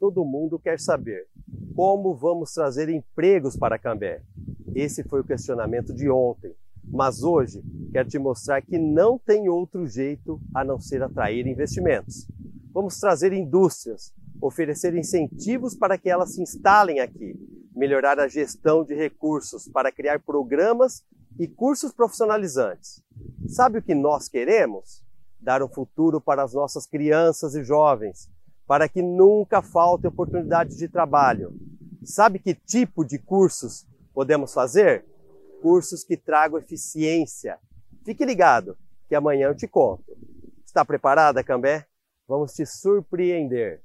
todo mundo quer saber: como vamos trazer empregos para Cambé? Esse foi o questionamento de ontem. Mas hoje quero te mostrar que não tem outro jeito a não ser atrair investimentos. Vamos trazer indústrias, oferecer incentivos para que elas se instalem aqui, melhorar a gestão de recursos para criar programas e cursos profissionalizantes. Sabe o que nós queremos? Dar um futuro para as nossas crianças e jovens, para que nunca falte oportunidades de trabalho. Sabe que tipo de cursos podemos fazer? Cursos que tragam eficiência. Fique ligado, que amanhã eu te conto. Está preparada, Cambé? Vamos te surpreender.